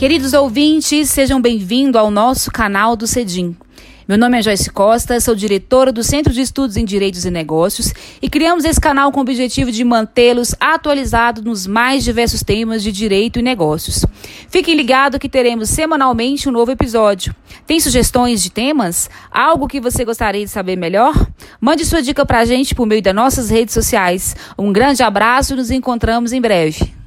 Queridos ouvintes, sejam bem-vindos ao nosso canal do Cedim. Meu nome é Joyce Costa, sou diretora do Centro de Estudos em Direitos e Negócios e criamos esse canal com o objetivo de mantê-los atualizados nos mais diversos temas de direito e negócios. Fiquem ligados que teremos semanalmente um novo episódio. Tem sugestões de temas? Algo que você gostaria de saber melhor? Mande sua dica para a gente por meio das nossas redes sociais. Um grande abraço e nos encontramos em breve.